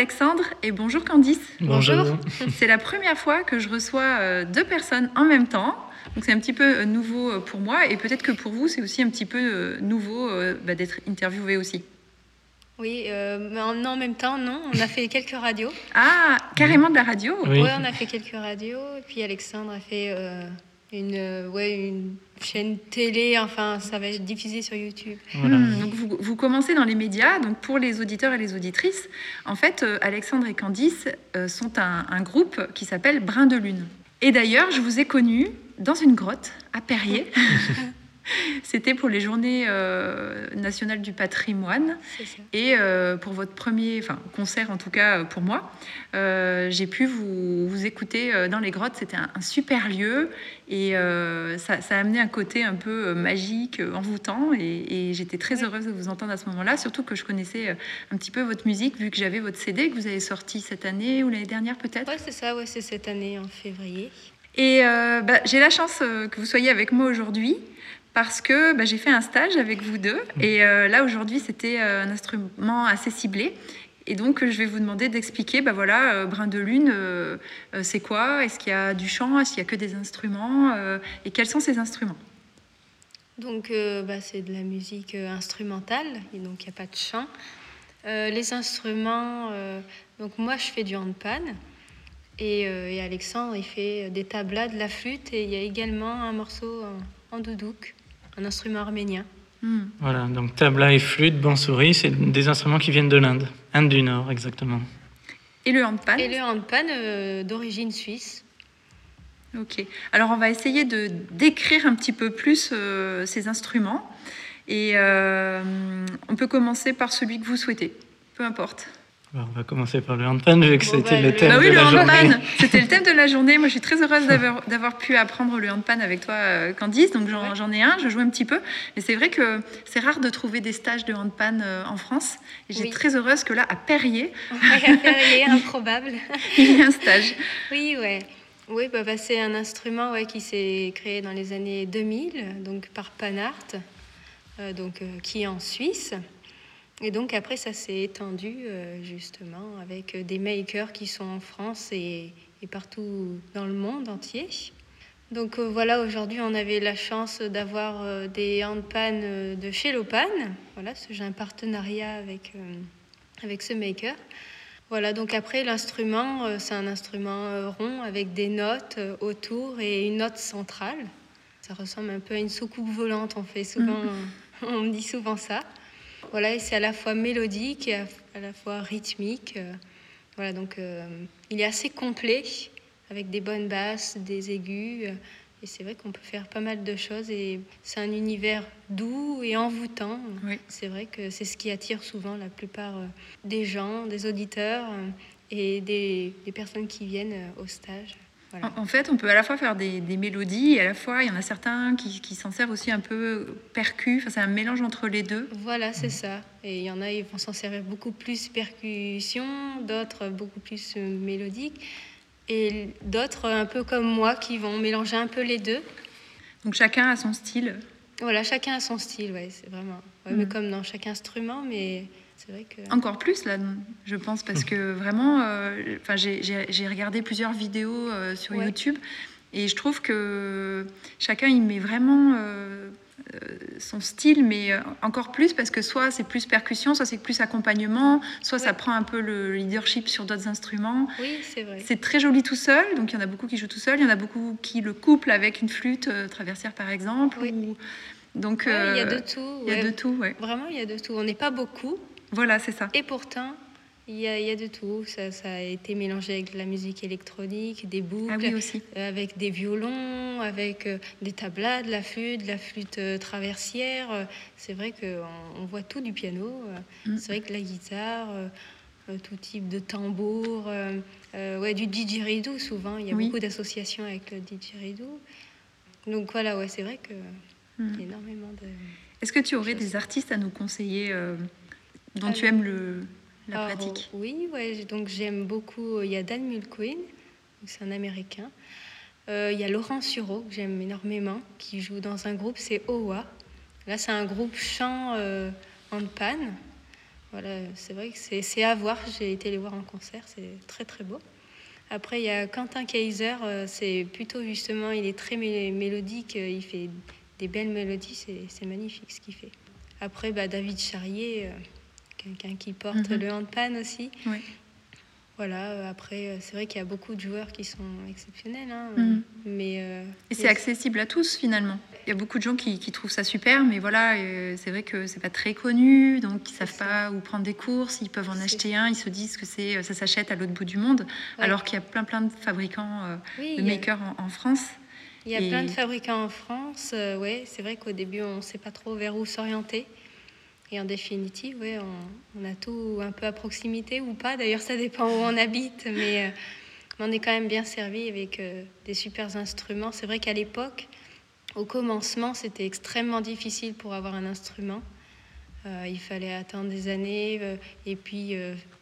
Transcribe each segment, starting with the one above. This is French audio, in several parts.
Alexandre et bonjour Candice. Bonjour. C'est la première fois que je reçois euh, deux personnes en même temps. Donc c'est un petit peu euh, nouveau euh, pour moi et peut-être que pour vous c'est aussi un petit peu nouveau bah, d'être interviewé aussi. Oui, mais en, en, même temps, non. On a fait quelques radios. Ah, carrément de la radio Oui, ouais, on a fait quelques radios. Et puis Alexandre a fait une, ouais, une chaîne télé, enfin, ça va être diffusé sur YouTube. Hmm, donc vous, vous, commencez dans les médias, donc pour les auditeurs et les auditrices, en fait, euh, Alexandre et Candice euh, sont un, un, groupe qui s'appelle Brin de Lune. Et d'ailleurs, je vous ai connu dans une grotte à Perrier. C'était pour les journées euh, nationales du patrimoine. Et euh, pour votre premier enfin, concert, en tout cas pour moi, euh, j'ai pu vous, vous, écouter dans les grottes. C'était un, super lieu et ça, ça, a amené un côté un peu magique, envoûtant. Et, j'étais très heureuse de vous entendre à ce moment-là, surtout que je connaissais un petit peu votre musique, vu que j'avais votre CD que vous avez sorti cette année ou l'année dernière peut-être. Oui, c'est ça, ouais, c'est cette année en février. Et bah, j'ai la chance que vous soyez avec moi aujourd'hui parce que bah, j'ai fait un stage avec vous deux. Mm. Et euh, là, aujourd'hui, c'était euh, un instrument assez ciblé. Et donc, je vais vous demander d'expliquer, bah voilà, euh, Brin de Lune, c'est quoi? Est-ce qu'il y a du chant? Est-ce qu'il y a que des instruments? Et quels sont ces instruments? Donc, bah, c'est de la musique instrumentale, et donc il n'y a pas de chant. les instruments, donc moi, je fais du handpan. Et, et, Alexandre, il fait des tablas, de la flûte, et il y a également un morceau en, en doudouk un instrument arménien. Hmm. Voilà, donc tabla et flûte, bansuri, c'est des instruments qui viennent de l'Inde, Inde du Nord exactement. Et le handpan Et le handpan euh, d'origine suisse. Ok. Alors on va essayer de décrire un petit peu plus euh, ces instruments. Et euh, on peut commencer par celui que vous souhaitez, peu importe on va commencer par le handpan, vu que c'était le thème bah oui, de le la handpan, C'était le thème de la journée. Moi, je suis très heureuse d'avoir pu apprendre le handpan avec toi, euh, Candice. Donc, j'en ai un, je joue un petit peu. Mais c'est vrai que c'est rare de trouver des stages de handpan euh, en France. Et j'ai très heureuse que là, à Perrier... à Perrier, improbable. il y a un stage. Oui, ouais. Oui, bah, bah, c'est un instrument ouais, qui s'est créé dans les années 2000, donc par Panart, euh, donc, qui est en Suisse. Et donc après, ça s'est étendu euh, justement avec des makers qui sont en France et, partout dans le monde entier. Donc euh, voilà, aujourd'hui, on avait la chance d'avoir euh, des handpan de chez Lopan. Voilà, j'ai un partenariat avec, avec ce maker. Voilà, donc après, l'instrument, c'est un instrument rond avec des notes autour et une note centrale. Ça ressemble un peu à une soucoupe volante, on fait souvent, mm. on dit souvent ça. Voilà, et c'est à la fois mélodique et à la fois rythmique. Euh, voilà, donc euh, il est assez complet avec des bonnes basses, des aigus. Euh, et c'est vrai qu'on peut faire pas mal de choses et c'est un univers doux et envoûtant. C'est vrai que c'est ce qui attire souvent la plupart des gens, des auditeurs et des personnes qui viennent au stage. En, fait, on peut à la fois faire des, mélodies et à la fois, il y en a certains qui, s'en servent aussi un peu percu. Enfin, c'est un mélange entre les deux. Voilà, c'est ça. Et il y en a, ils vont s'en servir beaucoup plus percussion, d'autres beaucoup plus euh, mélodique, et d'autres un peu comme moi qui vont mélanger un peu les deux. Donc chacun a son style. Voilà, chacun a son style, ouais, c'est vraiment. Mais mm. comme dans chaque instrument, mais encore plus, là, je pense, parce que vraiment, euh, j'ai regardé plusieurs vidéos euh, sur YouTube et je trouve que chacun il met vraiment euh, son style, mais encore plus parce que soit c'est plus percussion, soit c'est plus accompagnement, soit ça prend un peu le leadership sur d'autres instruments. Oui, c'est vrai. C'est très joli tout seul, donc il y en a beaucoup qui jouent tout seul, il y en a beaucoup qui le couplent avec une flûte traversière par exemple. Oui. Donc, il y a de tout. Il y a de tout, ouais. Vraiment, il y a de tout. On n'est pas beaucoup, voilà, c'est ça. Et pourtant, il y, a, de tout. Ça, a été mélangé avec de la musique électronique, des boucles, ah aussi. Euh, avec des violons, avec euh, des tablas, de la flûte, de la flûte euh, traversière. C'est vrai qu'on on voit tout du piano. Mm. C'est vrai que la guitare, tout type de tambour, ouais, du didgeridoo souvent. Il y a beaucoup d'associations avec le didgeridoo. Donc voilà, ouais, c'est vrai que hmm. y a énormément de. Est-ce que tu aurais des artistes à nous conseiller dont tu aimes le, la pratique Oui, ouais, donc j'aime beaucoup. Il y a Dan Mulqueen, c'est un Américain. Euh, il y a Laurent Sureau, que j'aime énormément, qui joue dans un groupe, c'est Owa. Là, c'est un groupe chant euh, en panne. Voilà, c'est vrai que c'est à voir. J'ai été les voir en concert, c'est très très beau. Après, il y a Quentin Kaiser, euh, c'est plutôt justement, il est très mélodique, il fait des belles mélodies, c'est magnifique ce qu'il fait. Après, bah, David Charrier, quelqu'un qui porte mhm. le handpan aussi. Oui. Voilà, euh, après, euh, c'est vrai qu'il y a beaucoup de joueurs qui sont exceptionnels. Hein, mhm. mais, euh, et c'est accessible à tous finalement. Il y a beaucoup de gens qui, qui trouvent ça super, mais voilà, c'est vrai que c'est pas très connu, donc ils savent pas où prendre des courses, ils peuvent en acheter un, ils se disent que c'est ça s'achète à l'autre bout du monde, alors qu'il y a plein plein de fabricants de makers en, France. Il y a plein de fabricants en France, ouais, c'est vrai qu'au début on ne sait pas trop vers où s'orienter. Et en définitive, ouais, on, a tout un peu à proximité ou pas. D'ailleurs, ça dépend où on habite, mais euh, on est quand même bien servi avec euh, des super instruments. C'est vrai qu'à l'époque, au commencement, c'était extrêmement difficile pour avoir un instrument. Euh, il fallait attendre des années et puis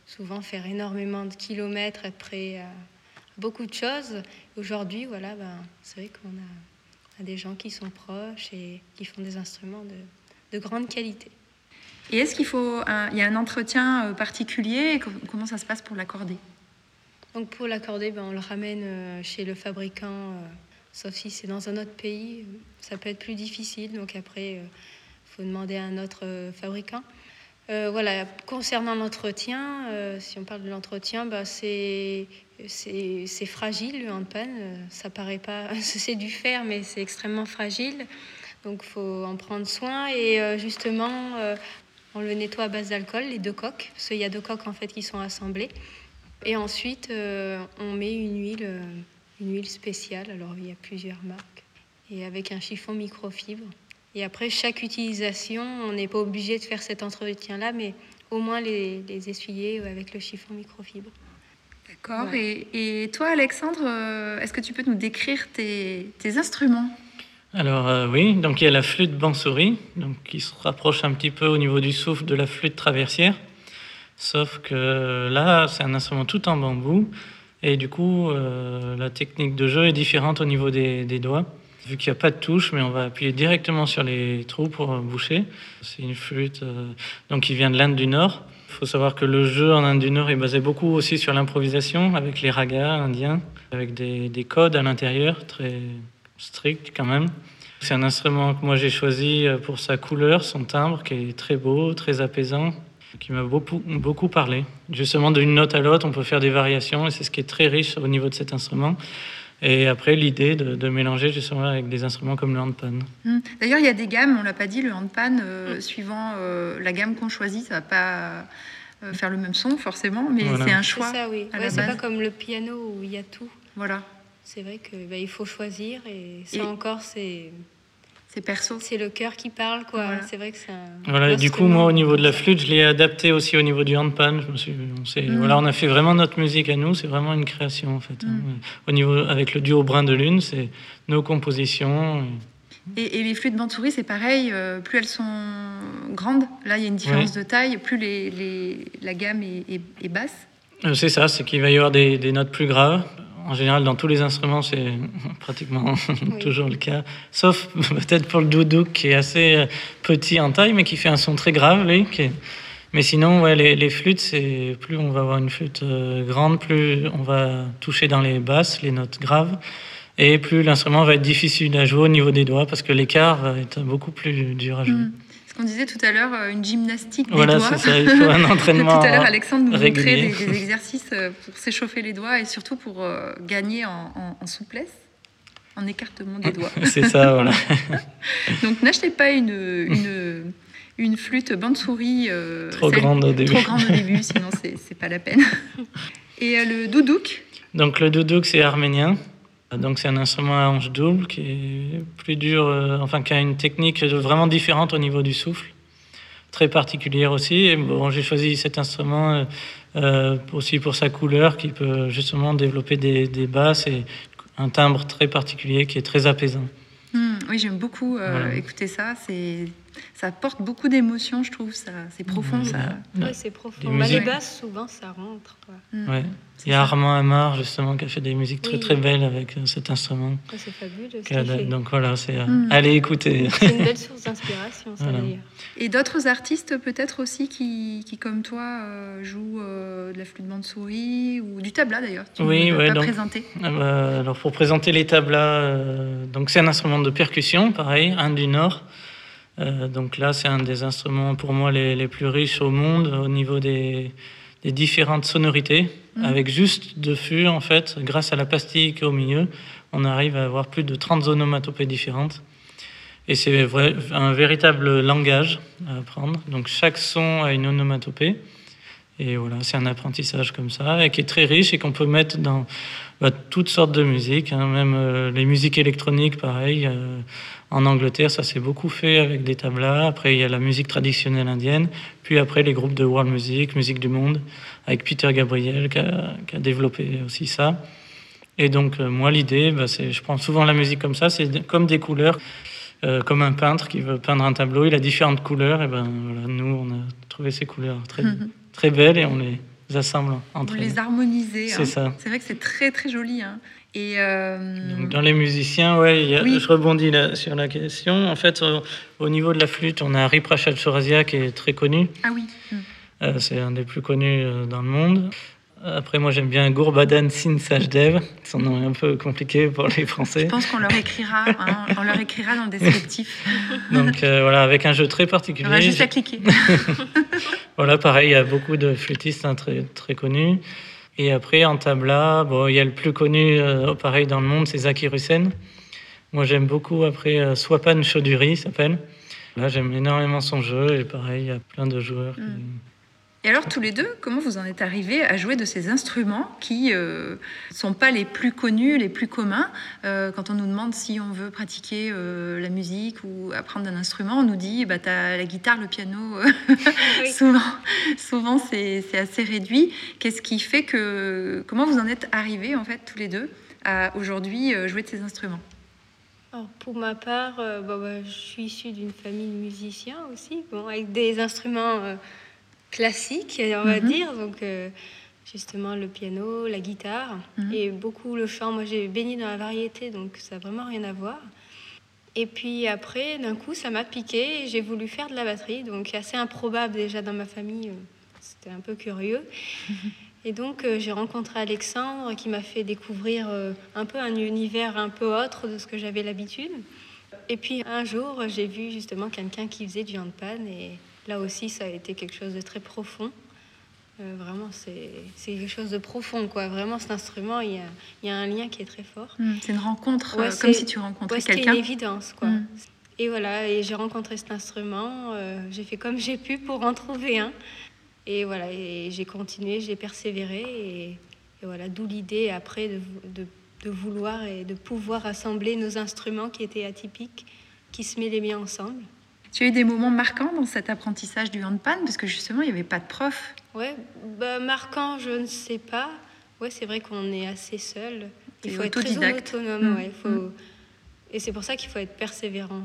souvent faire énormément de kilomètres, à beaucoup de choses. Aujourd'hui, voilà, ben, c'est vrai qu'on a, des gens qui sont proches et qui font des instruments de grande qualité. Et est-ce qu'il faut un, il y a un entretien euh, particulier Comment ça se passe pour l'accorder? Donc pour l'accorder, ben, on le ramène euh, chez le fabricant, euh, sauf si c'est dans un autre pays, ça peut être plus difficile. Donc après, il faut demander à un autre fabricant. voilà, concernant l'entretien, si on parle de l'entretien, ben, c'est fragile le handpan. Ça paraît pas, c'est du fer, mais c'est extrêmement fragile. Donc faut en prendre soin et justement on le nettoie à base d'alcool, les deux coques, parce qu'il y a deux coques en fait qui sont assemblées. Et ensuite, euh, on met une huile, euh, une huile spéciale. Alors, il y a plusieurs marques. Et avec un chiffon microfibre. Et après, chaque utilisation, on n'est pas obligé de faire cet entretien-là, mais au moins les, essuyer avec le chiffon microfibre. D'accord. Et, toi, Alexandre, euh, est-ce que tu peux nous décrire tes instruments? Alors euh, oui, donc il y a la flûte bansouris, donc qui se rapproche un petit peu au niveau du souffle de la flûte traversière, sauf que là c'est un instrument tout en bambou et du coup euh, la technique de jeu est différente au niveau des, doigts. Vu qu'il n'y a pas de touche, mais on va appuyer directement sur les trous pour boucher. C'est une flûte euh, donc qui vient de l'Inde du Nord. Il faut savoir que le jeu en Inde du Nord est basé beaucoup aussi sur l'improvisation avec les ragas indiens, avec des, des codes à l'intérieur très strict quand même. C'est un instrument que moi j'ai choisi euh, pour sa couleur, son timbre qui est très beau, très apaisant, qui m'a beaucoup, beaucoup parlé. Justement, d'une note à l'autre, on peut faire des variations et c'est ce qui est très riche au niveau de cet instrument. Et après, l'idée de, mélanger justement avec des instruments comme le handpan. Hum. D'ailleurs, il y a des gammes, on l'a pas dit, le handpan, euh, suivant euh, la gamme qu'on choisit, ça va pas faire le même son forcément, mais c'est un choix. C'est ça, oui. c'est pas comme le piano où il y a tout. Voilà c'est vrai qu'il bah, faut choisir et ça encore, c'est. C'est perso. C'est le cœur qui parle, quoi. C'est vrai que c'est un. Voilà, du coup, moi, au niveau de la flûte, je l'ai adapté aussi au niveau du handpan. Je me suis, on, mm. voilà, on a fait vraiment notre musique à nous. C'est vraiment une création, en fait. Hein. Mm. Au niveau, avec le duo Brin de Lune, c'est nos compositions. Et, les flûtes Bantouri, c'est pareil. Euh, plus elles sont grandes, là, il y a une différence de taille. Plus les, les, la gamme est, basse. Euh, c'est ça, c'est qu'il va y avoir des, des notes plus graves en général, dans tous les instruments, c'est pratiquement toujours le cas. Sauf peut-être pour le doudou, qui est assez euh, petit en taille, mais qui fait un son très grave, lui. Mais sinon, ouais, les, flûtes, c'est plus on va avoir une flûte euh, grande, plus on va toucher dans les basses, les notes graves, et plus l'instrument va être difficile à jouer au niveau des doigts, parce que l'écart va être beaucoup plus dur à jouer. Mm on disait tout à l'heure, euh, une gymnastique des voilà, doigts. Ça, il faut un entraînement. tout à l'heure, Alexandre nous montrait des, des, exercices euh, pour s'échauffer les doigts et surtout pour euh, gagner en, souplesse, en écartement des doigts. C'est ça, voilà. Donc n'achetez pas une, une, une flûte bande-souris trop, grande au début. trop grande au début, sinon c'est pas la peine. Et le doudouk Donc le doudouk, c'est arménien. Donc c'est un instrument à hanche double qui est plus dur, euh, enfin qui a une technique vraiment différente au niveau du souffle. très particulière aussi. Et bon, j'ai choisi cet instrument aussi pour sa couleur qui peut justement développer des, des basses et un timbre très particulier qui est très apaisant. Hmm, oui, j'aime beaucoup écouter ça. C'est ça porte beaucoup d'émotions, je trouve. Ça, c'est profond. Ça... Ouais, c'est profond. Bah, les basses, souvent, ça rentre. Quoi. Mm. Ouais. Il y a Armand Amar, justement, qui a fait des musiques très très belles avec euh, cet instrument. c'est fabuleux. Donc voilà, c'est euh, mm. allez écouter. C'est une belle source d'inspiration, ça d'ailleurs. Et d'autres artistes peut-être aussi qui, qui comme toi, euh, jouent de la flûte bande souris ou du tabla d'ailleurs. oui, ouais, donc, présenter. alors pour présenter les tablas, donc c'est un instrument de percussion, pareil, un du Nord. Euh, donc là, c'est un des instruments pour moi les, les, plus riches au monde au niveau des, des différentes sonorités. Mm. Avec juste deux fûts, en fait, grâce à la pastille qui est au milieu, on arrive à avoir plus de 30 onomatopées différentes. Et c'est un véritable langage à apprendre. Donc chaque son a une onomatopée. Et voilà, c'est un apprentissage comme ça, et qui est très riche et qu'on peut mettre dans bah, toutes sortes de musiques, hein, même euh, les musiques électroniques, pareil. Euh, en Angleterre, ça s'est beaucoup fait avec des tablas. Après, il y a la musique traditionnelle indienne. Puis après, les groupes de world music, musique du monde, avec Peter Gabriel qui a, qui a développé aussi ça. Et donc, euh, moi, l'idée, bah, c'est, je prends souvent la musique comme ça, c'est comme des couleurs. Euh, comme un peintre qui veut peindre un tableau, il a différentes couleurs. Et ben voilà, nous, on a trouvé ces couleurs très, très belles et on les assemble entre Vous les harmonisez. C'est hein. ça. C'est vrai que c'est très très joli. Hein. Et euh, dans les musiciens, ouais, je rebondis là, sur la question. En fait, au, niveau de la flûte, on a Ari Prasad qui est très connu. Ah oui. Euh, c'est un des plus connus euh, dans le monde. Après, moi, j'aime bien Gourbadan Sin Sajdev. Son nom est un peu compliqué pour les Français. Je pense qu'on leur écrira, hein, on leur écrira dans le descriptif. Donc voilà, avec un jeu très particulier. On va juste à cliquer. voilà, pareil, il y a beaucoup de flûtistes hein, très, très connus. Et après, en tabla, bon, il y a le plus connu, euh, pareil, dans le monde, c'est Zaki Russen. Moi, j'aime beaucoup, après, euh, Swapan Chaudhuri s'appelle. Là, j'aime énormément son jeu, et pareil, il y a plein de joueurs. Qui... Et alors, tous les deux, comment vous en êtes arrivés à jouer de ces instruments qui ne euh, sont pas les plus connus, les plus communs? Euh, Quand on nous demande si on veut pratiquer euh, la musique ou apprendre un instrument, on nous dit bah, tu as la guitare, le piano. souvent, souvent c'est assez réduit. Qu'est-ce qui fait que. Comment vous en êtes arrivés, en fait, tous les deux, à aujourd'hui jouer de ces instruments? Alors pour ma part, bah, bah, je suis issue d'une famille de musiciens aussi, bon, avec des instruments classique, on va mhm. dire. Donc, euh, justement, le piano, la guitare mhm. et beaucoup le chant. Moi, j'ai baigné dans la variété, donc ça n'a vraiment rien à voir. Et puis après, d'un coup, ça m'a piqué et j'ai voulu faire de la batterie. Donc, assez improbable déjà dans ma famille. C'était un peu curieux. Et donc, euh, j'ai rencontré Alexandre qui m'a fait découvrir euh, un peu un univers un peu autre de ce que j'avais l'habitude. Et puis, un jour, j'ai vu justement quelqu'un qui faisait du handpan et Là aussi, ça a été quelque chose de très profond. Euh, vraiment, c'est quelque chose de profond, quoi. Vraiment, cet instrument, il y a, y a un lien qui est très fort. Hmm, c'est une rencontre, euh, comme si tu rencontrais quelqu'un. C'est une évidence, quoi. Hmm. Et voilà, et j'ai rencontré cet instrument. Euh, j'ai fait comme j'ai pu pour en trouver un. Et voilà, et j'ai continué, j'ai persévéré. Et, voilà, d'où l'idée après de, de, de, vouloir et de pouvoir assembler nos instruments qui étaient atypiques, qui se mêlaient bien ensemble. As eu des moments marquants dans cet apprentissage du handpan? Parce que justement, il n'y avait pas de prof. Ouais, bah, marquant, je ne sais pas. Ouais, c'est vrai qu'on est assez seul. Il faut être très autonome. Mmh. faut... Mmh. Et c'est pour ça qu'il faut être persévérant.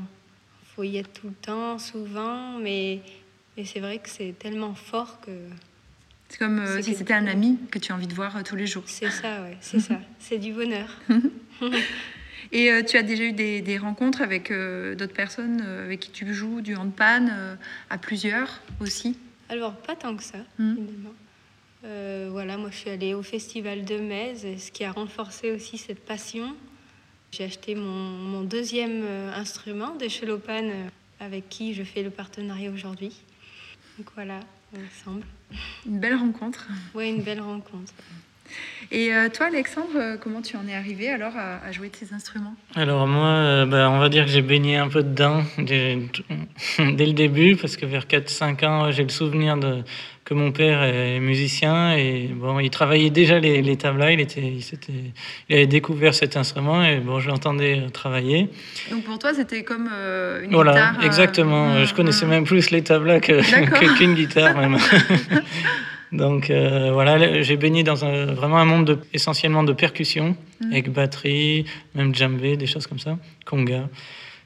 Il faut y être tout le temps, souvent, mais, mais c'est vrai que c'est tellement fort que. C'est comme euh, si c'était un ami que tu as envie de voir euh, tous les jours. C'est ça, ouais, c'est ça. C'est du bonheur. Et euh, tu as déjà eu des, rencontres avec euh, d'autres personnes euh, avec qui tu joues du handpan à plusieurs aussi? Alors, pas tant que ça, hmm. voilà, moi je suis allée au festival de Metz, ce qui a renforcé aussi cette passion. J'ai acheté mon, mon deuxième instrument de Chelopan avec qui je fais le partenariat aujourd'hui. Donc voilà, ensemble. Une belle rencontre. Oui, une belle rencontre. Et euh, toi, Alexandre, euh, comment tu en es arrivé alors à, jouer de ces instruments? Alors moi, euh, bah, on va dire que j'ai baigné un peu dedans dès, dès le début, parce que vers 4-5 ans, j'ai le souvenir de, que mon père est musicien et bon, il travaillait déjà les, les tablas, il, était, il, il, avait découvert cet instrument et bon, je l'entendais travailler. Donc pour toi, c'était comme une voilà, guitare Voilà, exactement. je connaissais même plus les tablas qu'une que, guitare même. Donc euh, voilà, j'ai baigné dans un, vraiment un monde de, essentiellement de percussion, mm. avec batterie, même djembé, des choses comme ça, conga.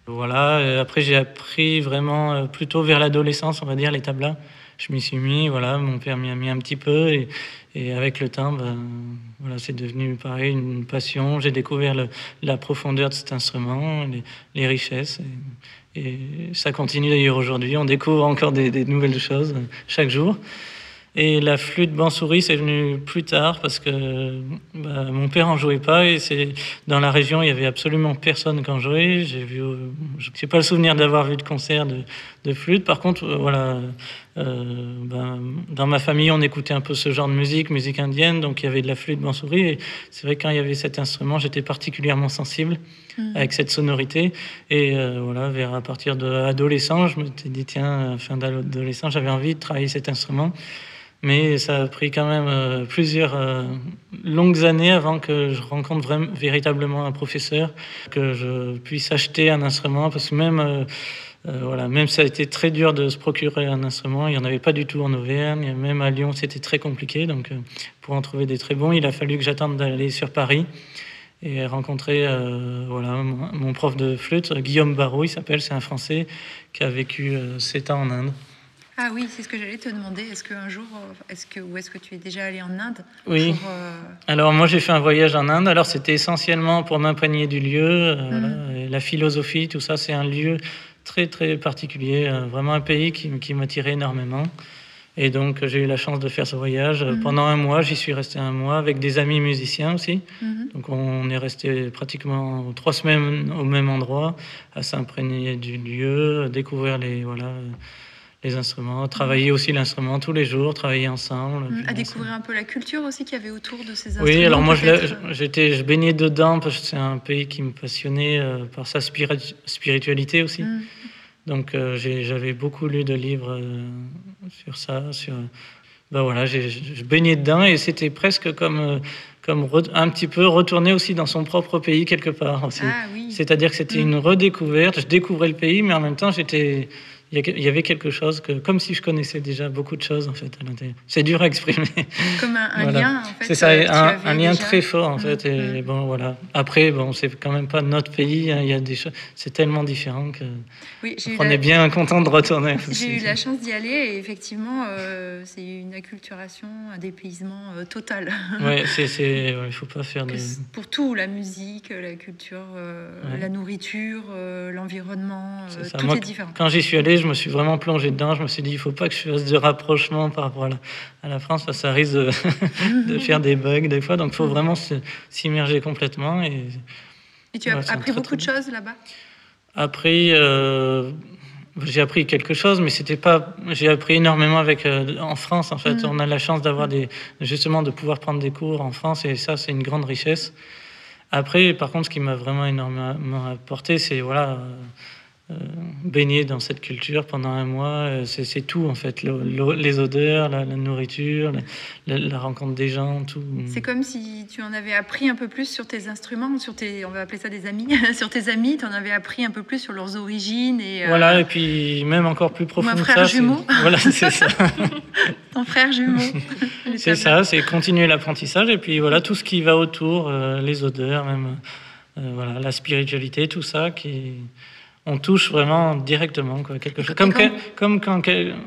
Voilà, après j'ai appris vraiment euh, plutôt vers l'adolescence, on va dire, les tablas. Je m'y suis mis, voilà, mon père m'y a mis un petit peu et, et avec le temps, ben, voilà, c'est devenu pareil une passion. J'ai découvert le, la profondeur de cet instrument, les, les richesses. Et, et, ça continue d'ailleurs aujourd'hui. On découvre encore des, des nouvelles choses chaque jour. Et la flûte bansouris, c'est venu plus tard parce que bah, mon père en jouait pas et c'est dans la région il y avait absolument personne qui en jouait. J'ai vu, je n'ai pas le souvenir d'avoir vu de concert de, de, flûte. Par contre, euh, voilà, euh, ben, dans ma famille on écoutait un peu ce genre de musique, musique indienne, donc il y avait de la flûte bansouris. Et c'est vrai que quand il y avait cet instrument, j'étais particulièrement sensible mmh. avec cette sonorité. Et euh, voilà, vers à partir de l'adolescence, je me suis dit tiens, fin d'adolescence, j'avais envie de travailler cet instrument. Mais ça a pris quand même euh, plusieurs euh, longues années avant que je rencontre véritablement un professeur, que je puisse acheter un instrument, parce que même, euh, voilà, même ça a été très dur de se procurer un instrument, il n'y en avait pas du tout en Auvergne, même à Lyon c'était très compliqué, donc pour en trouver des très bons, il a fallu que j'attende d'aller sur Paris et rencontrer voilà, mon prof de flûte, Guillaume Barrault, il s'appelle, c'est un Français qui a vécu 7 ans en Inde. Ah oui, c'est ce que j'allais te demander. Est-ce qu'un jour, euh, est-ce que, ou est-ce que tu es déjà allé en Inde Oui. Euh, Alors moi, j'ai fait un voyage en Inde. Alors c'était essentiellement pour m'imprégner du lieu, euh, mhm. la philosophie, tout ça. C'est un lieu très très particulier, vraiment un pays qui, qui m'attirait énormément. Et donc j'ai eu la chance de faire ce voyage mhm. pendant un mois. J'y suis resté un mois avec des amis musiciens aussi. Mhm. Donc on est resté pratiquement trois semaines au même endroit, à s'imprégner du lieu, découvrir les voilà les instruments, travailler aussi l'instrument tous les jours, travailler ensemble. À découvrir un peu la culture aussi qu'il y avait autour de ces instruments. Oui, alors moi j'étais, je baignais dedans parce que c'est un pays qui me passionnait euh, par sa spiritualité aussi. Mm. Donc euh, j'avais beaucoup lu de livres euh, sur ça, sur. Ben voilà, je baignais dedans et c'était presque comme comme un petit peu retourner aussi dans son propre pays quelque part aussi. Ah, oui. C'est-à-dire que c'était mm. une redécouverte. Je découvrais le pays, mais en même temps j'étais il y avait quelque chose que, comme si je connaissais déjà beaucoup de choses en fait à l'intérieur. C'est dur à exprimer. Comme un, lien en fait. C'est ça, un, lien très fort en fait. Et mm. bon voilà. Après bon, c'est quand même pas notre pays. Hein, il y a des choses. C'est tellement différent que. Oui, on est bien content de retourner. J'ai eu la chance d'y aller et effectivement, euh, c'est une acculturation, un dépaysement euh, total. Ouais, c'est, il faut pas faire de. Pour tout, la musique, la culture, euh, la nourriture, l'environnement, tout est différent. Quand j'y suis allé je me suis vraiment plongé dedans. Je me suis dit, il faut pas que je fasse de rapprochement par rapport à la, France, ça risque de, faire des bugs des fois. Donc, il faut vraiment s'immerger complètement. Et, et tu as appris beaucoup de choses là-bas? Appris, euh, j'ai appris quelque chose, mais c'était pas. J'ai appris énormément avec euh, en France. En fait, mm. on a la chance d'avoir des, justement, de pouvoir prendre des cours en France, et ça, c'est une grande richesse. Après, par contre, ce qui m'a vraiment énormément apporté, c'est voilà. Euh, baigner dans cette culture pendant un mois, euh, c'est tout en fait, les odeurs, la, nourriture, la, rencontre des gens, tout. C'est comme si tu en avais appris un peu plus sur tes instruments, sur tes, on va appeler ça des amis, sur tes amis, tu en avais appris un peu plus sur leurs origines et. Euh, voilà, et puis même encore plus profond. Frère jumeau. Voilà, c'est ça. Ton frère jumeau. c'est ça, c'est continuer l'apprentissage et puis voilà tout ce qui va autour, les odeurs, même voilà la spiritualité, tout ça qui on touche vraiment directement quoi, quelque chose. Comme, comme quand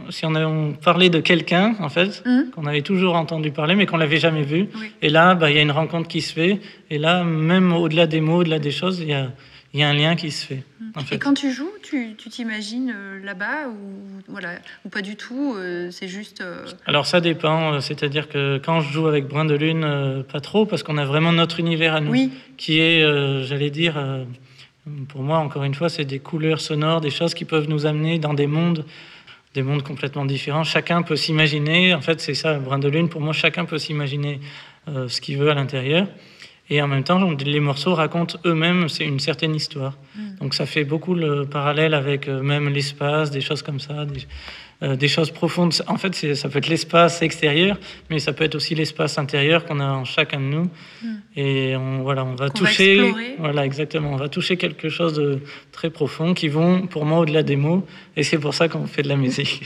si on, avait parlé de quelqu'un, en fait, hum. qu'on avait toujours entendu parler, mais qu'on l'avait jamais vu. Et là, bah, il y a une rencontre qui se fait. Et là, même au-delà des mots, au-delà des choses, il y a, y a, un lien qui se fait. Hum. Et quand tu joues, tu t'imagines euh, là-bas ou, voilà, ou pas du tout euh, C'est juste. Euh, Alors ça dépend. C'est-à-dire que quand je joue avec Brin de Lune, pas trop, parce qu'on a vraiment notre univers à nous, qui est, j'allais dire pour moi, encore une fois, c'est des couleurs sonores, des choses qui peuvent nous amener dans des mondes des mondes complètement différents. Chacun peut s'imaginer, en fait c'est ça, Brin de Lune, pour moi chacun peut s'imaginer euh, ce qu'il veut à l'intérieur. Et en même temps, les morceaux racontent eux-mêmes c'est une certaine histoire. Mm. Donc ça fait beaucoup le parallèle avec euh, même l'espace, des choses comme ça, des, euh, des choses profondes. En fait, ça peut être l'espace extérieur, mais ça peut être aussi l'espace intérieur qu'on a en chacun de nous. Hmm. Et on, voilà, on va toucher. voilà, exactement. On va toucher quelque chose de très profond qui vont, pour moi, au-delà des mots. Et c'est pour ça qu'on fait de la musique.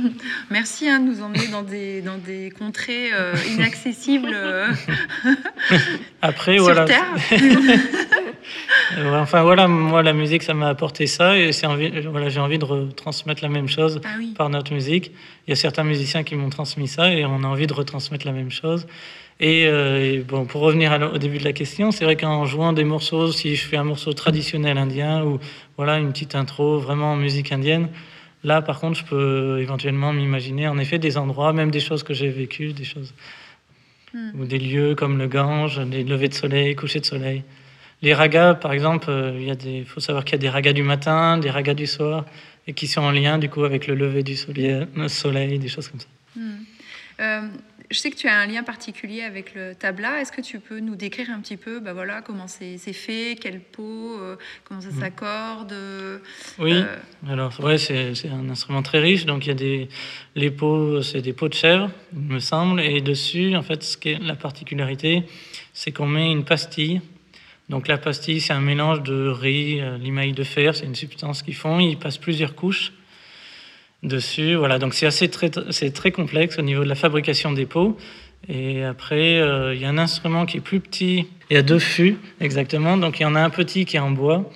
Merci hein, de nous emmener dans des, dans des contrées euh, inaccessibles. Après, voilà. enfin voilà, moi la musique ça m'a apporté ça et c'est envie, voilà, j'ai envie de retransmettre la même chose ah par notre musique. Il y a certains musiciens qui m'ont transmis ça et on a envie de retransmettre la même chose. Et, euh, bon, pour revenir au début de la question, c'est vrai qu'en jouant des morceaux, si je fais un morceau traditionnel indien ou voilà une petite intro vraiment en musique indienne, là par contre je peux éventuellement m'imaginer en effet des endroits, même des choses que j'ai vécues, des choses hmm. ou des lieux comme le Gange, les levées de soleil, coucher de soleil. Les ragas, par exemple, euh, il y a des, faut savoir qu'il y a des ragas du matin, des ragas du soir, et qui sont en lien du coup avec le lever du soleil, euh, soleil des choses comme ça. Hmm. Euh, je sais que tu as un lien particulier avec le tabla. Est-ce que tu peux nous décrire un petit peu bah voilà, comment c'est fait, quelle peau, comment ça hmm. s'accorde Oui, alors ouais, c'est un instrument très riche. Donc il y a des les peaux, c'est des peaux de chèvre, il me semble, et dessus, en fait, ce qui est la particularité, c'est qu'on met une pastille donc la pastille, c'est un mélange de riz, euh, limaille de fer, c'est une substance qu'ils font. Ils passent plusieurs couches dessus. Voilà, donc c'est assez très, très complexe au niveau de la fabrication des pots. Et après, euh, il y a un instrument qui est plus petit. Il y a deux fûts, exactement. Donc il y en a un petit qui est en bois.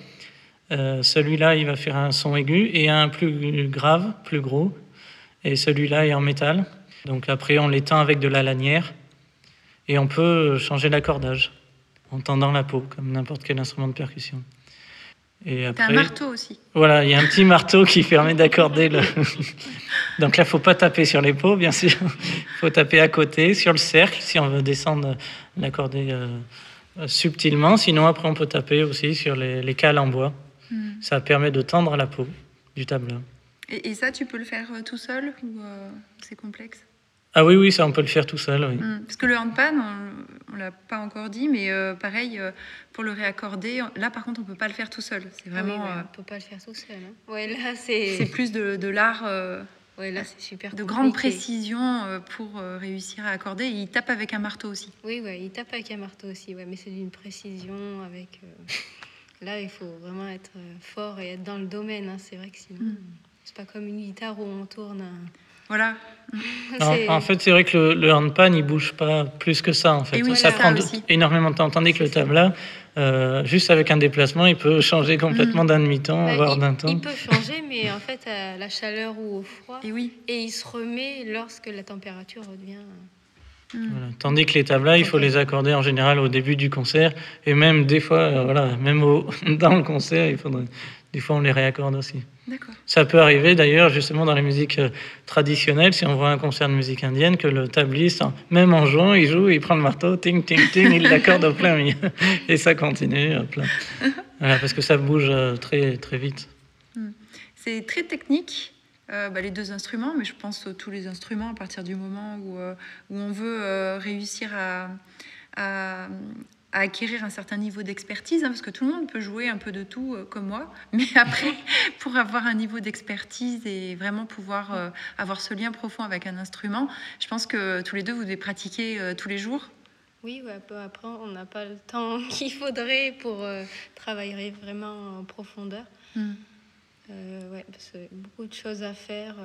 Euh, celui-là, il va faire un son aigu et un plus grave, plus gros. Et celui-là est en métal. Donc après, on l'étend avec de la lanière et on peut changer l'accordage en tendant la peau, comme n'importe quel instrument de percussion. Et après, un marteau aussi. Voilà, il y a un petit marteau qui permet d'accorder le. Donc là, faut pas taper sur les peaux, bien sûr. Il faut taper à côté, sur le cercle, si on veut descendre l'accorder euh, subtilement. Sinon, après, on peut taper aussi sur les, cales en bois. Hmm. Ça permet de tendre la peau du tableau. Et, ça, tu peux le faire euh, tout seul ou euh, c'est complexe? Ah oui, oui, ça on peut le faire tout seul. Oui. Mm. Parce que le handpan, on ne l'a pas encore dit, mais euh, pareil, euh, pour le réaccorder, là par contre on ne peut pas le faire tout seul. C'est vraiment. Oui, on ne peut pas le faire tout seul. Hein. Ouais, là c'est. C'est plus de, de l'art. Ouais, là c'est super. De grande précision pour réussir à accorder. Et il tape avec un marteau aussi. Oui, ouais, il tape avec un marteau aussi, ouais, mais c'est d'une précision avec. Là, il faut vraiment être fort et être dans le domaine. Hein. C'est vrai que sinon, mm. c'est pas comme une guitare où on tourne. Voilà. En, fait, c'est vrai que le, le, handpan, il bouge pas plus que ça. En fait, ça prend énormément de temps. Tandis que le tabla, euh, juste avec un déplacement, il peut changer complètement mm. d'un demi-temps, bah, voire d'un temps. Il peut changer, mais en fait, à la chaleur ou au froid. Et oui. Et il se remet lorsque la température redevient. Mm. Tandis que les tablas, il faut les accorder en général au début du concert, et même des fois, euh, voilà, même dans le concert, il faudrait, des fois on les réaccorde aussi. Ça peut arriver d'ailleurs justement dans la musique euh, traditionnelle, si on voit un concert de musique indienne, que le tabliste, même en jouant, il joue, il prend le marteau, ting, ting, ting, il l'accorde au plein milieu. Et ça continue. Voilà, parce que ça bouge euh, très, très vite. Hmm. C'est très technique. Euh, bah, les deux instruments, mais je pense tous les instruments à partir du moment où, où on veut réussir à, à, à acquérir un certain niveau d'expertise, hein, parce que tout le monde peut jouer un peu de tout euh, comme moi, mais après, pour avoir un niveau d'expertise et vraiment pouvoir euh, avoir ce lien profond avec un instrument, je pense que tous les deux, vous devez pratiquer euh, tous les jours. Oui, après, on n'a pas le temps qu'il faudrait pour travailler vraiment en profondeur. Hmm. ouais, parce que beaucoup de choses à faire,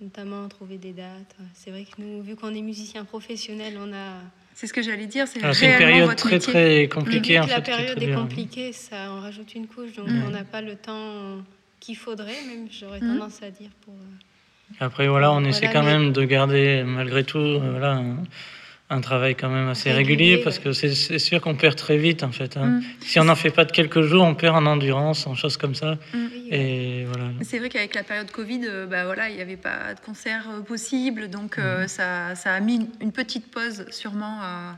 notamment trouver des dates. C'est vrai que nous, vu qu'on est musicien professionnel, on a c'est ce que j'allais dire. C'est une période très très compliquée. En la période est compliquée, ça en rajoute une couche, donc mm. on n'a pas le temps qu'il faudrait, même j'aurais mm. tendance à dire pour. Euh, Après voilà, on essaie quand même de garder malgré tout, euh, voilà un travail quand même assez régulier, parce que c'est sûr qu'on perd très vite en fait. Hein. Mm. Si on n'en fait pas de quelques jours, on perd en endurance, en choses comme ça. Mm. Et voilà. C'est vrai qu'avec la période Covid, euh, bah voilà, il n'y avait pas de concert euh, possible, donc euh, mm. ça, ça, a mis une petite pause sûrement à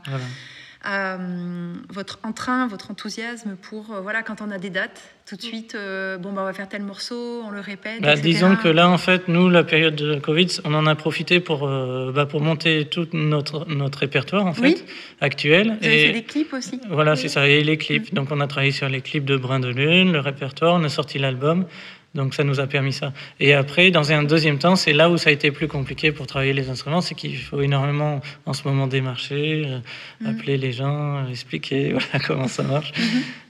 hum, votre entrain, votre enthousiasme pour, euh, voilà, quand on a des dates, tout de Mm. suite, euh, bon, bah, on va faire tel morceau, on le répète. Bah, etc. disons que là, en fait, nous, la période de Covid, on en a profité pour, euh, bah, pour monter tout notre, notre répertoire, en fait, Oui. actuel. Vous avez fait des clips aussi voilà, Oui. c'est ça. Et les clips. Donc, on a travaillé sur les clips de Brin de Lune, le répertoire, on a sorti l'album. Donc, ça nous a permis ça. Et après, dans un deuxième temps, c'est là où ça a été plus compliqué pour travailler les instruments, c'est qu'il faut énormément, en ce moment, démarcher, euh, Mhm. appeler les gens, euh, expliquer voilà, comment ça marche.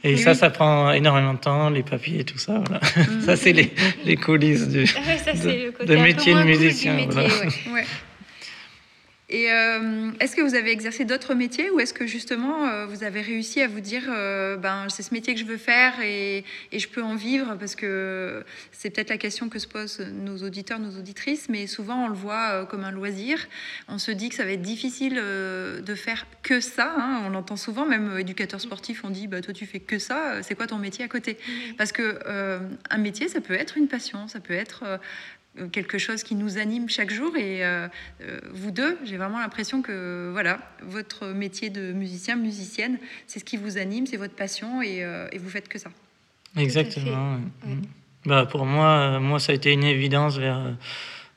Et Oui, ça, oui. ça prend énormément de temps, les papiers, tout ça. Voilà. Mhm. ça, c'est les, les coulisses du. Ah ouais, ça, de- c'est le côté de un peu métier de musicien, métier, voilà. ouais. Ouais. Et euh, est-ce que vous avez exercé d'autres métiers ou est-ce que justement euh, vous avez réussi à vous dire euh, ben c'est ce métier que je veux faire et, et je peux en vivre? Parce que c'est peut-être la question que se posent nos auditeurs, nos auditrices, mais souvent on le voit comme un loisir. On se dit que ça va être difficile de faire que ça. hein. On l'entend souvent, même éducateurs sportifs, on dit bah toi tu fais que ça. C'est quoi ton métier à côté? Parce que un métier, ça peut être une passion, ça peut être quelque chose qui nous anime chaque jour. Et euh, euh, vous deux, j'ai vraiment l'impression que voilà, votre métier de musicien, musicienne, c'est ce qui vous anime, c'est votre passion et, euh, et vous faites que ça. Exactement. ouais. Ouais. Bah, pour moi, euh, moi, ça a été une évidence vers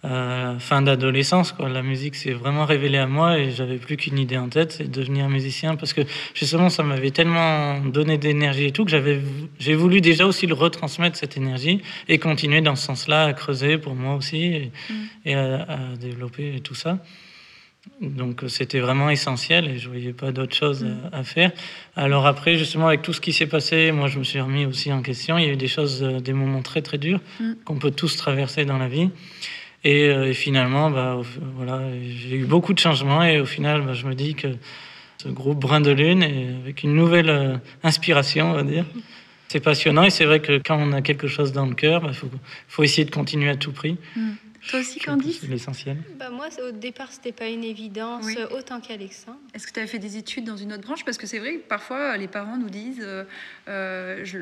euh, fin d'adolescence. Quoi. La musique s'est vraiment révélée à moi et j'avais plus qu'une idée en tête, c'est de devenir musicien parce que justement, ça m'avait tellement donné d'énergie et tout que j'avais, j'ai voulu déjà aussi le retransmettre cette énergie et continuer dans ce sens-là à creuser pour moi aussi et, Mm. et à, à développer tout ça. Donc euh, c'était vraiment essentiel et je voyais pas d'autre chose à, à faire. Alors après, justement, avec tout ce qui s'est passé, moi je me suis remis aussi en question. Il y a eu des choses, euh, des moments très très durs Mm. qu'on peut tous traverser dans la vie. Et, euh, et finalement, bah, voilà, j'ai eu beaucoup de changements et au final, bah, je me dis que ce groupe Brin de Lune, est avec une nouvelle euh, inspiration, on va dire, c'est passionnant et c'est vrai que quand on a quelque chose dans le cœur, il faut, faut essayer de continuer à tout prix. Toi aussi, Candice C'est l'essentiel. Bah, moi, au départ, c'était pas une évidence, Oui. euh, autant qu'Alexandre. Est-ce que tu as fait des études dans une autre branche? Parce que c'est vrai que parfois, les parents nous disent, euh, euh, je,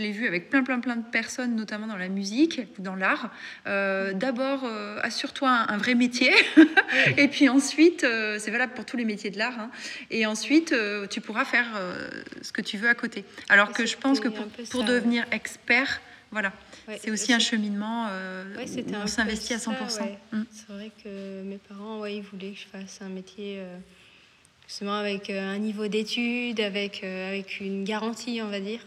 l'ai vu avec plein, plein, plein de personnes, notamment dans la musique ou dans l'art. euh, D'abord, euh, assure-toi un, un vrai métier. et puis ensuite, euh, c'est valable pour tous les métiers de l'art. hein. Et ensuite, euh, tu pourras faire euh, ce que tu veux à côté. Alors Et que je pense que pour, pour devenir expert, voilà, Ouais, c'est aussi un c'est- cheminement euh, Ouais, où un on s'investit à ça, 100%. ouais. Mm. C'est vrai que mes parents, ouais, ils voulaient que je fasse un métier euh, justement avec euh, un niveau d'études, avec, euh, avec une garantie, on va dire.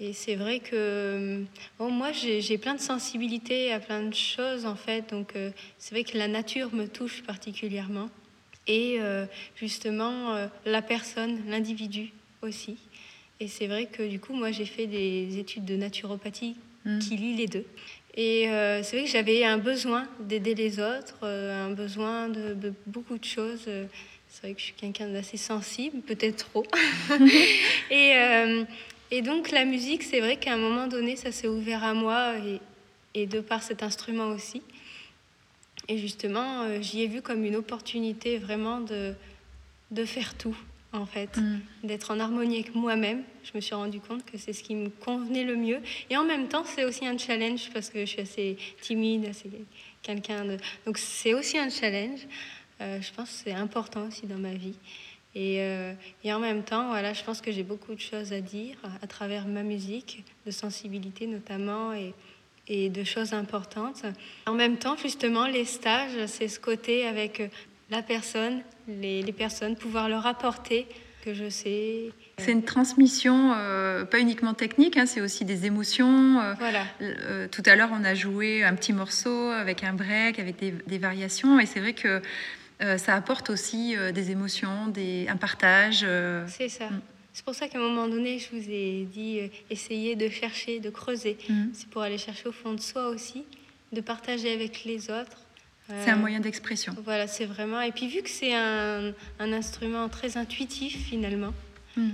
Et c'est vrai que euh, bon, moi, j'ai plein de sensibilité à plein de choses, en fait. Donc, euh, c'est vrai que la nature me touche particulièrement. Et euh, justement, euh, la personne, l'individu aussi. Et c'est vrai que du coup, moi, j'ai fait des études de naturopathie Mm. qui lient les deux. Et euh, c'est vrai que j'avais un besoin d'aider les autres, euh, un besoin de, de beaucoup de choses. Euh, C'est vrai que je suis quelqu'un d'assez sensible, peut-être trop. et, euh, et donc la musique, c'est vrai qu'à un moment donné, ça s'est ouvert à moi et, et de par cet instrument aussi. Et justement, j'y ai vu comme une opportunité vraiment de, de faire tout, en fait Mm. d'être en harmonie avec moi-même. Je me suis rendu compte que c'est ce qui me convenait le mieux. Et en même temps, c'est aussi un challenge parce que je suis assez timide, assez quelqu'un de. Donc c'est aussi un challenge. Euh, je pense que c'est important aussi dans ma vie. Et, euh, et en même temps, voilà, je pense que j'ai beaucoup de choses à dire à travers ma musique, de sensibilité notamment, et, et de choses importantes. En même temps, justement, les stages, c'est ce côté avec la personne, les, les personnes, pouvoir leur apporter que je sais. C'est une transmission, euh, pas uniquement technique, hein, c'est aussi des émotions. euh, Voilà. euh, tout à l'heure, on a joué un petit morceau avec un break, avec des, des variations, et c'est vrai que euh, ça apporte aussi euh, des émotions, des, un partage. euh, C'est ça. Mm. C'est pour ça qu'à un moment donné, je vous ai dit, euh, essayez de chercher, de creuser. mm. C'est pour aller chercher au fond de soi aussi, de partager avec les autres. C'est un moyen d'expression. Voilà, c'est vraiment. Et puis vu que c'est un, un instrument très intuitif finalement, Mm.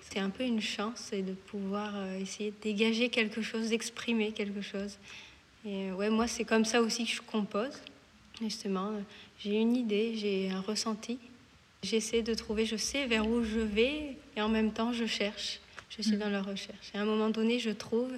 c'est un peu une chance et de pouvoir euh, essayer de dégager quelque chose, d'exprimer quelque chose. Et euh, ouais, moi c'est comme ça aussi que je compose. Justement, euh, j'ai une idée, j'ai un ressenti. J'essaie de trouver, je sais vers où je vais et en même temps je cherche. Je suis Mm. dans la recherche. Et à un moment donné, je trouve.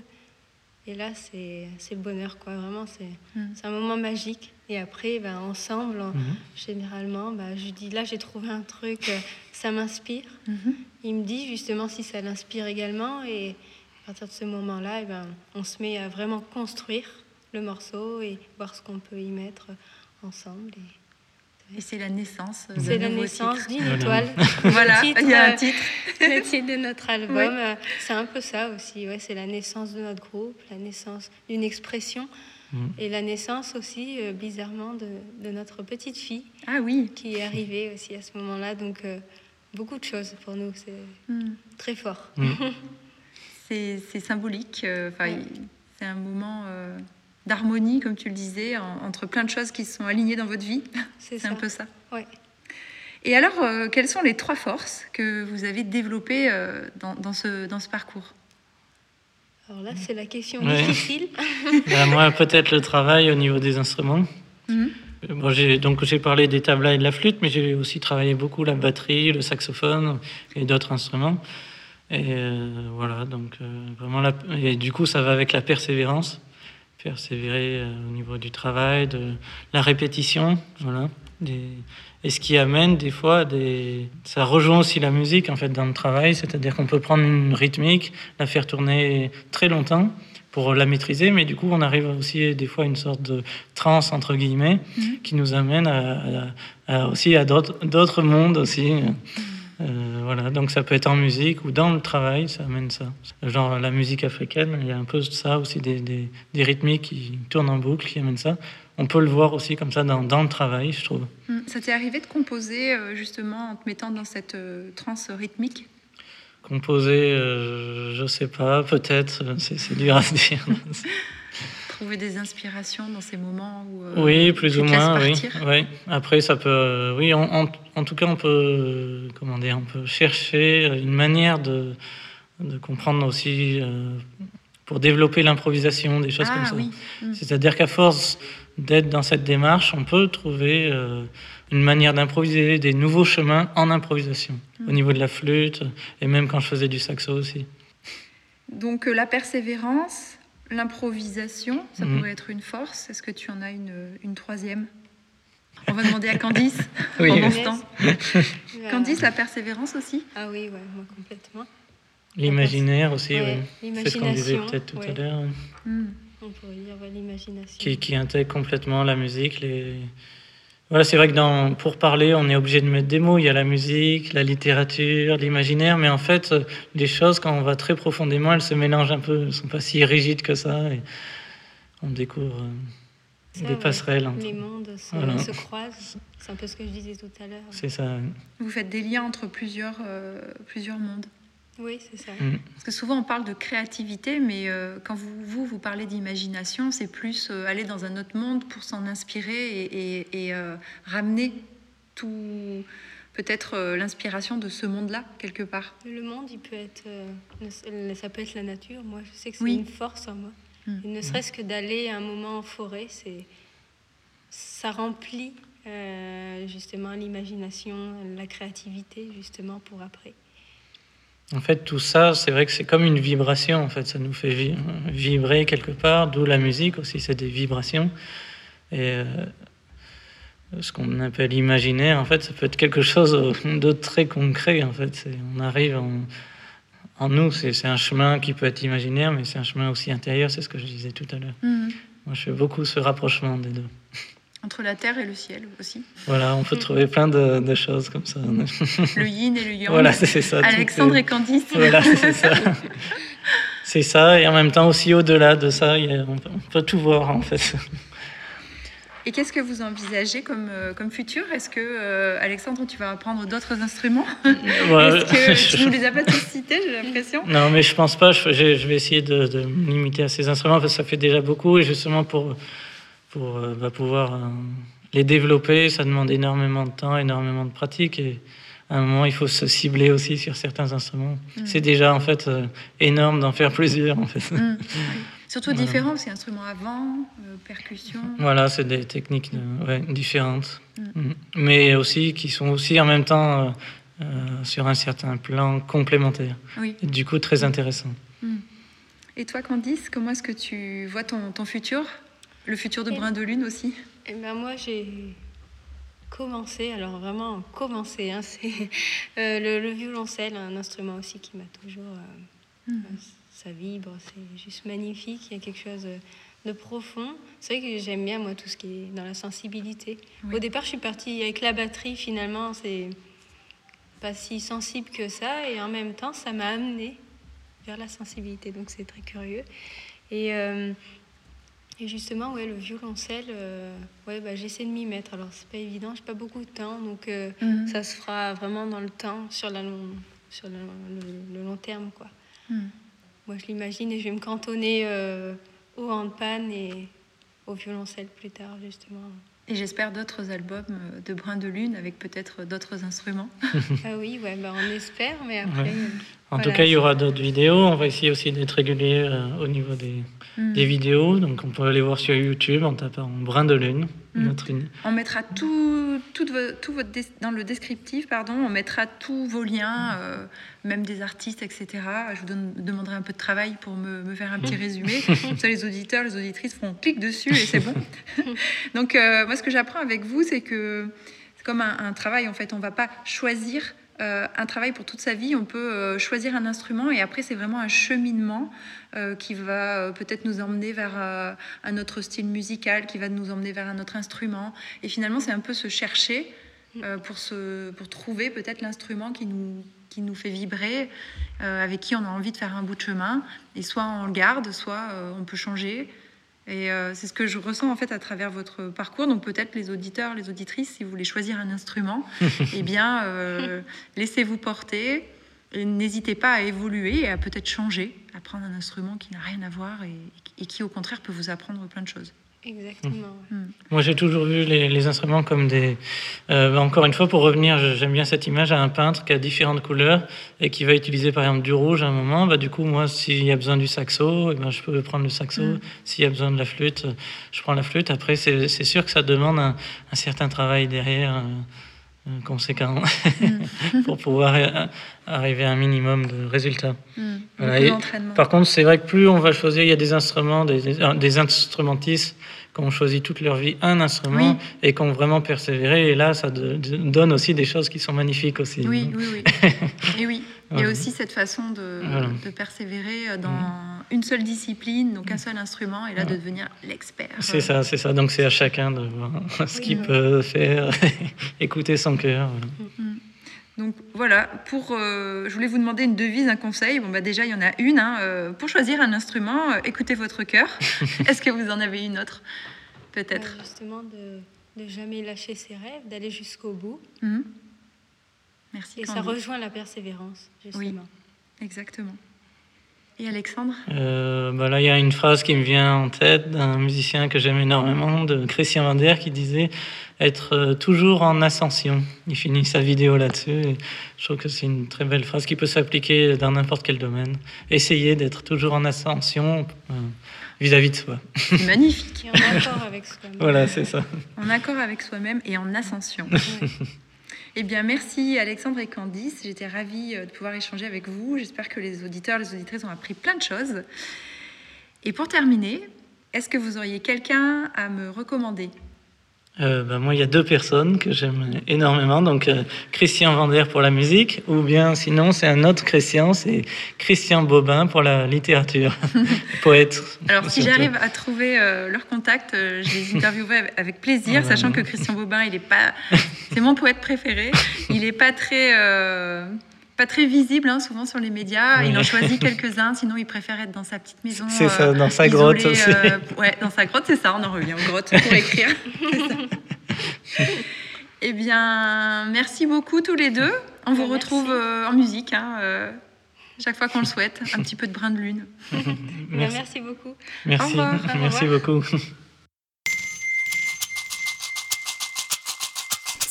Et là, c'est le bonheur, quoi. Vraiment, c'est Mm. c'est un moment magique. Et après, ben, ensemble, Mhm. généralement, ben, je dis là, j'ai trouvé un truc, euh, ça m'inspire. Mhm. Il me dit justement si ça l'inspire également. Et à partir de ce moment-là, eh ben, on se met à vraiment construire le morceau et voir ce qu'on peut y mettre ensemble. Et Et c'est la naissance. euh, C'est la naissance titre. d'une étoile. Voilà, titre, il y a un euh, titre. le titre de notre album, euh, c'est un peu ça aussi. Ouais, c'est la naissance de notre groupe, la naissance d'une expression Et la naissance aussi, euh, bizarrement, de, de notre petite fille Ah oui. qui est arrivée aussi à ce moment-là. Donc, euh, beaucoup de choses pour nous. C'est Hmm. très fort. Mhm. C'est c'est symbolique. euh, Enfin, Ouais. c'est un moment euh, d'harmonie, comme tu le disais, en- entre plein de choses qui se sont alignées dans votre vie. C'est un peu ça. Ouais. Et alors, euh, quelles sont les trois forces que vous avez développées euh, dans, dans ce, dans ce parcours? Alors là, c'est la question Ouais. difficile. Ben, moi, peut-être le travail au niveau des instruments. Bon, j'ai, donc j'ai parlé des tablas et de la flûte, mais j'ai aussi travaillé beaucoup la batterie, le saxophone et d'autres instruments. Et euh, voilà, donc euh, vraiment, la, et du coup, ça va avec la persévérance. Persévérer euh, au niveau du travail, de la répétition, voilà. Des, et ce qui amène des fois des. Ça rejoint aussi la musique en fait dans le travail, c'est-à-dire qu'on peut prendre une rythmique, la faire tourner très longtemps pour la maîtriser, mais du coup on arrive aussi des fois à une sorte de transe entre guillemets Mhm. qui nous amène à, à- à- aussi à d'autres d'autres mondes aussi. Euh, voilà, donc ça peut être en musique ou dans le travail, ça amène ça. Genre la musique africaine, il y a un peu ça aussi, des, des, des rythmiques qui tournent en boucle, qui amènent ça. On peut le voir aussi comme ça dans, dans le travail, je trouve. Hmm. Ça t'est arrivé de composer euh, justement en te mettant dans cette euh, transe rythmique? Composer, euh, je sais pas, peut-être, c'est c'est dur à se dire. Trouver des inspirations dans ces moments où euh, Oui, plus tu ou moins, oui. Après, ça peut, euh, oui, en, en- en tout cas, on peut, euh, comment dire, on peut chercher une manière de, de comprendre aussi euh, pour développer l'improvisation, des choses ah comme ça. oui. Hmm. C'est-à-dire qu'à force d'être dans cette démarche, on peut trouver euh, une manière d'improviser des nouveaux chemins en improvisation, Mm. au niveau de la flûte, et même quand je faisais du saxo aussi. Donc euh, la persévérance, l'improvisation, ça Mhm. pourrait être une force. Est-ce que tu en as une, une troisième? On va demander à Candice Oui, pendant ce temps. Candice, la persévérance aussi? Ah oui, ouais, moi complètement. L'imaginaire aussi, Ouais, oui. C'est ce qu'on disait l'imagination, peut-être tout à l'heure. Hmm. On pourrait dire ouais, l'imagination. qui, qui intègre complètement la musique. Les... Voilà, c'est vrai que dans, pour parler, on est obligé de mettre des mots. Il y a la musique, la littérature, l'imaginaire, mais en fait, les choses, quand on va très profondément, elles se mélangent un peu, elles ne sont pas si rigides que ça. Et on découvre euh, Ça, des ouais. passerelles. entre- Les mondes se, Voilà. se croisent. C'est un peu ce que je disais tout à l'heure. C'est ça. Vous faites des liens entre plusieurs, euh, plusieurs mondes. Oui, c'est ça. Mm. Parce que souvent on parle de créativité, mais euh, quand vous, vous, vous parlez d'imagination, c'est plus euh, aller dans un autre monde pour s'en inspirer et, et- et, euh, ramener tout, peut-être euh, l'inspiration de ce monde-là, quelque part. Le monde, il peut être. euh, ça peut être la nature. Moi, je sais que c'est Oui. une force en moi. Mm. Et ne serait-ce que d'aller un moment en forêt, c'est. Ça remplit euh, justement l'imagination, la créativité, justement, pour après. En fait, tout ça, c'est vrai que c'est comme une vibration. En fait, ça nous fait vi- vibrer quelque part. D'où la musique aussi, c'est des vibrations. Et euh, ce qu'on appelle imaginaire, en fait, ça peut être quelque chose de très concret. En fait, C'est- on arrive en, en nous. C'est un chemin qui peut être imaginaire, mais c'est un chemin aussi intérieur. C'est ce que je disais tout à l'heure. Mhm. Moi, je fais beaucoup ce rapprochement des deux. Entre la terre et le ciel aussi. Voilà, on peut trouver plein de, de choses comme ça. Le yin et le yang. voilà, c'est ça. Alexandre et Candice. Voilà, c'est ça. C'est ça, et en même temps aussi au-delà de ça, on, peut, tout voir en fait. Et qu'est-ce que vous envisagez comme, euh, comme futur? Est-ce que, euh, Alexandre, tu vas apprendre d'autres instruments? Ouais, Est-ce que tu nous les as pas tous cités, j'ai l'impression? Non, mais je pense pas. Je, je- je vais essayer de, de me limiter à ces instruments parce que ça fait déjà beaucoup et justement pour, pour bah, pouvoir euh, les développer, ça demande énormément de temps, énormément de pratique et à un moment il faut se cibler aussi sur certains instruments. Mm. C'est déjà en fait euh, énorme d'en faire plusieurs en fait. Mm. Surtout Voilà. différents, c'est instruments à vent, euh, percussion. Voilà, c'est des techniques de- ouais, différentes, Mm. Mais aussi qui sont aussi en même temps euh, euh, sur un certain plan complémentaire. Oui. Et du coup, très intéressant. Et toi, Candice, comment est-ce que tu vois ton, ton futur? Le futur de Brin de Lune aussi Eh ben moi, j'ai commencé, alors vraiment commencé, hein, c'est euh, le, violoncelle, un instrument aussi qui m'a toujours... Euh, mmh. Ça vibre, c'est juste magnifique, il y a quelque chose de profond. C'est vrai que j'aime bien, moi, tout ce qui est dans la sensibilité. Au départ, je suis partie avec la batterie, finalement, c'est pas si sensible que ça, et en même temps, ça m'a amené vers la sensibilité, donc c'est très curieux. Et, euh, et, justement, ouais, le violoncelle, euh, ouais, bah, j'essaie de m'y mettre. Alors, c'est pas évident, j'ai pas beaucoup de temps, donc euh, mhm. ça se fera vraiment dans le temps, sur, la long, sur le, long terme, quoi. Mhm. Moi, je l'imagine et je vais me cantonner au handpan et au violoncelle plus tard, justement. Et j'espère d'autres albums euh, de Brin de Lune avec peut-être d'autres instruments. ah oui, ouais, bah on espère, mais après. En tout cas, il y aura d'autres vidéos. On va essayer aussi d'être régulier euh, au niveau des, hmm. des, vidéos. Donc, on peut aller voir sur YouTube en tapant Brin de Lune. Hmm. On mettra tout, tout, tout, votre dans le descriptif, pardon, on mettra tous vos liens, euh, même des artistes, etc. Je vous demanderai un peu de travail pour me, me faire un petit hmm. résumé. Comme ça, les auditeurs, les auditrices feront clic dessus et c'est bon. Donc, moi, ce que j'apprends avec vous, c'est que c'est comme un, un, travail, en fait. On ne va pas choisir euh, un travail pour toute sa vie. On peut euh, choisir un instrument et après, c'est vraiment un cheminement euh, qui va peut-être nous emmener vers un autre style musical, qui va nous emmener vers un autre instrument. Et finalement, c'est un peu se chercher pour, se, pour trouver peut-être l'instrument qui nous, qui nous fait vibrer, avec qui on a envie de faire un bout de chemin. Et soit on le garde, soit on peut changer. Et euh, c'est ce que je ressens en fait à travers votre parcours. Donc peut-être les auditeurs, les auditrices, si vous voulez choisir un instrument, eh bien euh, laissez-vous porter. N'hésitez pas à évoluer et à peut-être changer, à prendre un instrument qui n'a rien à voir et, qui au contraire peut vous apprendre plein de choses. Exactement. Hmm. Moi, j'ai toujours vu les, instruments comme des. Euh, encore une fois, pour revenir, j'aime bien cette image à un peintre qui a différentes couleurs et qui va utiliser par exemple du rouge à un moment. Bah, du coup, moi, s'il y a besoin du saxo, eh ben, je peux prendre le saxo. Hmm. S'il y a besoin de la flûte, je prends la flûte. Après, c'est sûr que ça demande un, certain travail derrière. Euh, conséquent pour pouvoir arriver à un minimum de résultats. par contre, c'est vrai que plus on va choisir, il y a des instruments, des, des instrumentistes qui ont choisi toute leur vie un instrument et qui ont vraiment persévéré. Et là, ça donne aussi des choses qui sont magnifiques aussi. Oui, oui, oui. et oui, il y a aussi cette façon de, de persévérer dans une seule discipline, donc un seul instrument, et là de devenir l'expert. C'est ça, c'est ça. Donc c'est à chacun de voir ce qu'il peut faire, écouter son cœur. Mhm. Donc voilà, pour, euh, je voulais vous demander une devise, un conseil. Bon, bah déjà, il y en a une. Hein, euh, pour choisir un instrument, euh, écoutez votre cœur. Est-ce que vous en avez une autre Peut-être? justement, de ne jamais lâcher ses rêves, d'aller jusqu'au bout. Mhm. Merci. Et ça rejoint la persévérance, justement. Oui, exactement. Et Alexandre? Bah Là, il y a une phrase qui me vient en tête d'un musicien que j'aime énormément, de Christian Vander, qui disait être euh, toujours en ascension. Il finit sa vidéo là-dessus. Je trouve que c'est une très belle phrase qui peut s'appliquer dans n'importe quel domaine. Essayer d'être toujours en ascension euh, vis-à-vis de soi. Magnifique. Et en accord avec soi-même. Voilà, c'est ça. En accord avec soi-même et en ascension. Eh bien, merci Alexandre et Candice. J'étais ravie euh, de pouvoir échanger avec vous. J'espère que les auditeurs, les auditrices ont appris plein de choses. Et pour terminer, est-ce que vous auriez quelqu'un à me recommander? Euh, ben moi, il y a deux personnes que j'aime énormément. Donc, euh, Christian Vander pour la musique, ou bien sinon, c'est un autre Christian, c'est Christian Bobin pour la littérature, poète. Alors, si j'arrive à trouver euh, leur contact, je les interviewerai avec plaisir, sachant que Christian Bobin, il est pas, c'est mon poète préféré. Il n'est pas très pas très visible hein, souvent sur les médias. Il en choisit quelques-uns, sinon il préfère être dans sa petite maison. C'est ça, dans sa grotte aussi. ouais, dans sa grotte, c'est ça, on en revient aux grottes pour écrire. eh bien, merci beaucoup tous les deux. On vous retrouve euh, en musique, hein, euh, chaque fois qu'on le souhaite. Un petit peu de brin de lune. merci. merci beaucoup. Merci, merci beaucoup.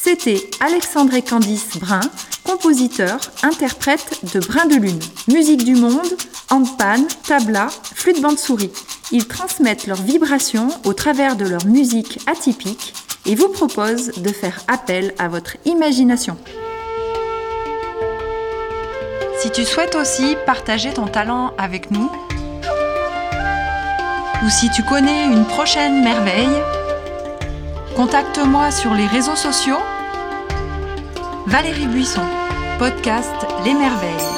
C'était Alexandre et Candice Brun, compositeur, interprète de Brin de Lune, musique du monde, handpan, tabla, flûte bande-souris. Ils transmettent leurs vibrations au travers de leur musique atypique et vous proposent de faire appel à votre imagination. Si tu souhaites aussi partager ton talent avec nous, ou si tu connais une prochaine merveille, contacte-moi sur les réseaux sociaux. Valérie Buisson, podcast Les Merveilles.